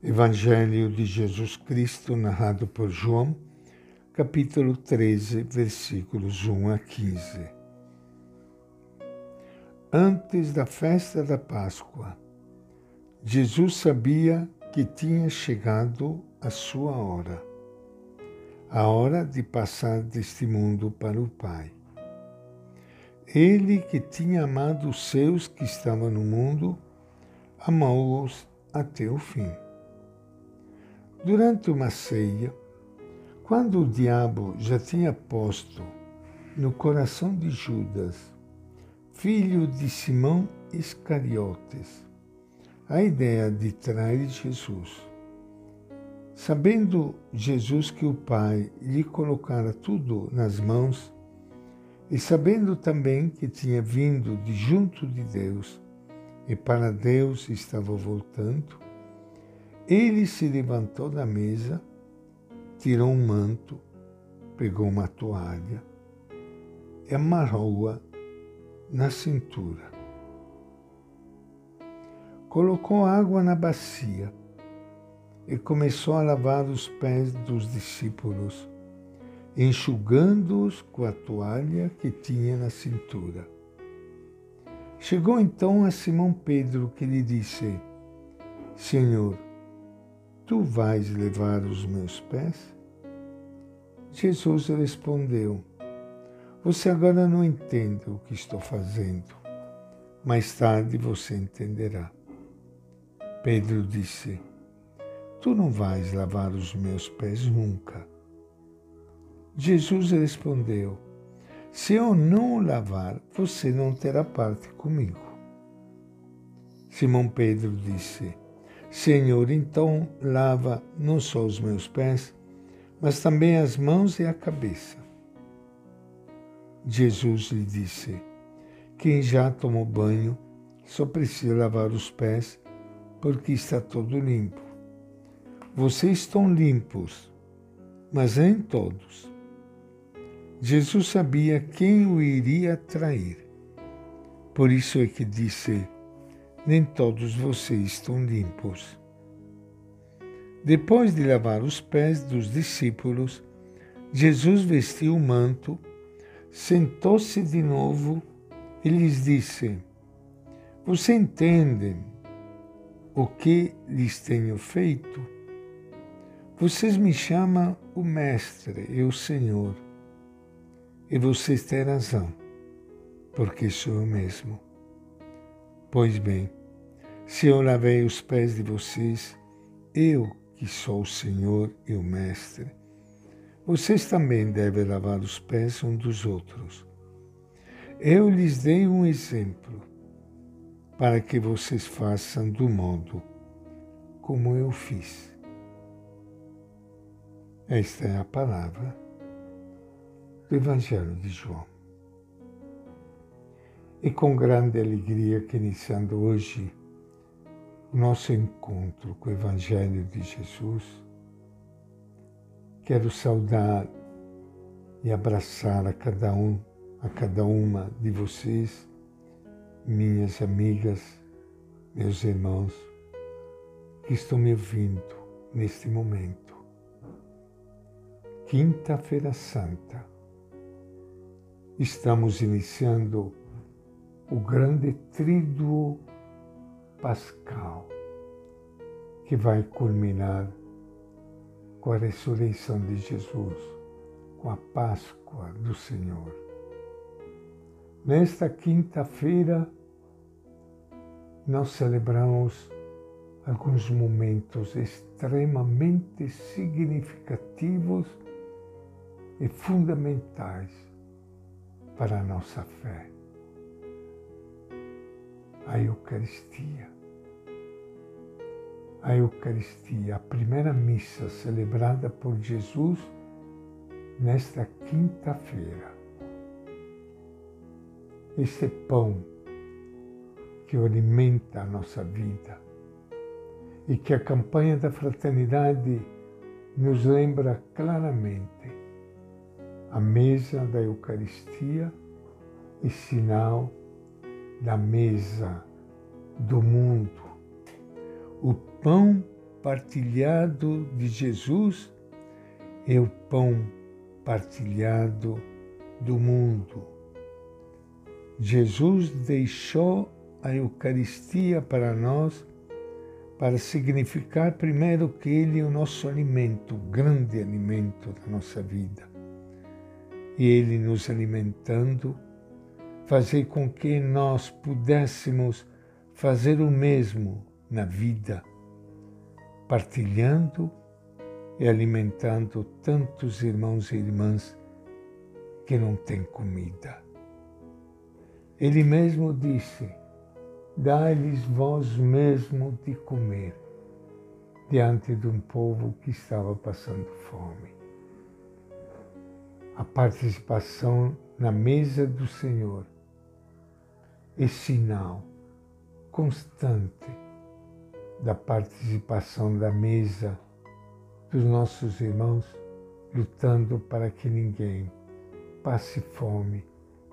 Evangelho de Jesus Cristo, narrado por João, capítulo 13, versículos 1 a 15. Antes da festa da Páscoa, Jesus sabia que tinha chegado a sua hora, a hora de passar deste mundo para o Pai. Ele que tinha amado os seus que estavam no mundo, amou-os até o fim. Durante uma ceia, quando o diabo já tinha posto no coração de Judas, filho de Simão Iscariotes, a ideia de trair Jesus. Sabendo Jesus que o Pai lhe colocara tudo nas mãos, e sabendo também que tinha vindo de junto de Deus e para Deus estava voltando, ele se levantou da mesa, tirou um manto, pegou uma toalha e amarrou-a na cintura. Colocou água na bacia e começou a lavar os pés dos discípulos, enxugando-os com a toalha que tinha na cintura. Chegou então a Simão Pedro, que lhe disse: Senhor, Tu vais levar os meus pés? Jesus respondeu: Você agora não entende o que estou fazendo. Mais tarde você entenderá. Pedro disse: Tu não vais lavar os meus pés nunca. Jesus respondeu: Se eu não o lavar, você não terá parte comigo. Simão Pedro disse: Senhor, então lava não só os meus pés, mas também as mãos e a cabeça. Jesus lhe disse: Quem já tomou banho só precisa lavar os pés, porque está todo limpo. Vocês estão limpos, mas nem todos. Jesus sabia quem o iria trair. Por isso é que disse: nem todos vocês estão limpos. Depois de lavar os pés dos discípulos, Jesus vestiu o manto, sentou-se de novo e lhes disse: Você entendem o que lhes tenho feito? Vocês me chamam o Mestre e o Senhor, e vocês têm razão, porque sou eu mesmo. Pois bem, se eu lavei os pés de vocês, eu que sou o Senhor e o Mestre, vocês também devem lavar os pés um dos outros. Eu lhes dei um exemplo para que vocês façam do modo como eu fiz. Esta é a palavra do Evangelho de João. E com grande alegria que iniciando hoje nosso encontro com o Evangelho de Jesus, quero saudar e abraçar a cada um, a cada uma de vocês, minhas amigas, meus irmãos, que estão me ouvindo neste momento. Quinta-feira Santa. Estamos iniciando o grande tríduo pascal, que vai culminar com a ressurreição de Jesus, com a Páscoa do Senhor. Nesta quinta-feira, nós celebramos alguns momentos extremamente significativos e fundamentais para a nossa fé a Eucaristia. A Eucaristia, a primeira missa celebrada por Jesus nesta quinta-feira. Esse pão que alimenta a nossa vida e que a campanha da fraternidade nos lembra claramente. A mesa da Eucaristia e sinal da mesa do mundo, o pão partilhado de Jesus é o pão partilhado do mundo. Jesus deixou a Eucaristia para nós para significar primeiro que Ele é o nosso alimento, o grande alimento da nossa vida. E Ele nos alimentando, fazer com que nós pudéssemos fazer o mesmo na vida, partilhando e alimentando tantos irmãos e irmãs que não têm comida. Ele mesmo disse: dai-lhes vós mesmo de comer, diante de um povo que estava passando fome. A participação na mesa do Senhor é sinal constante da participação da mesa dos nossos irmãos, lutando para que ninguém passe fome,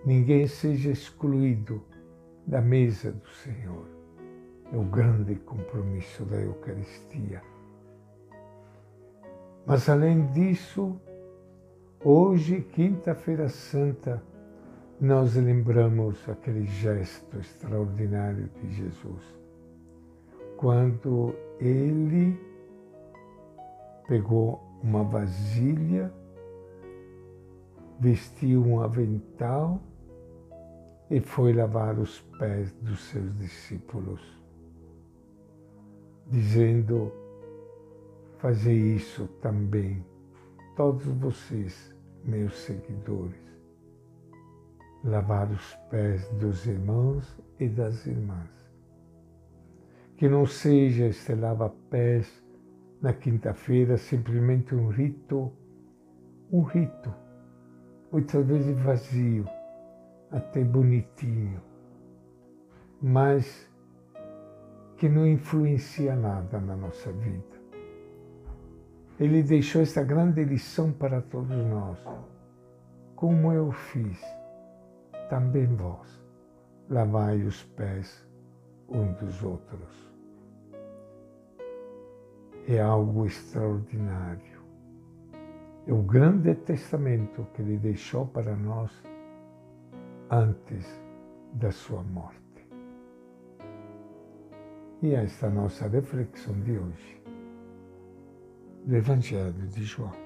ninguém seja excluído da mesa do Senhor. É o grande compromisso da Eucaristia. Mas além disso, hoje, quinta-feira santa, nós lembramos aquele gesto extraordinário de Jesus, quando ele pegou uma vasilha, vestiu um avental e foi lavar os pés dos seus discípulos, dizendo: Fazer isso também, todos vocês, meus seguidores, lavar os pés dos irmãos e das irmãs. Que não seja este lava-pés na quinta-feira simplesmente um rito, um rito, muitas vezes vazio, até bonitinho, mas que não influencia nada na nossa vida. Ele deixou esta grande lição para todos nós. Como eu fiz, também vós lavai os pés uns dos outros. É algo extraordinário. É o grande testamento que ele deixou para nós antes da sua morte. E esta é a nossa reflexão de hoje do Evangelho de João.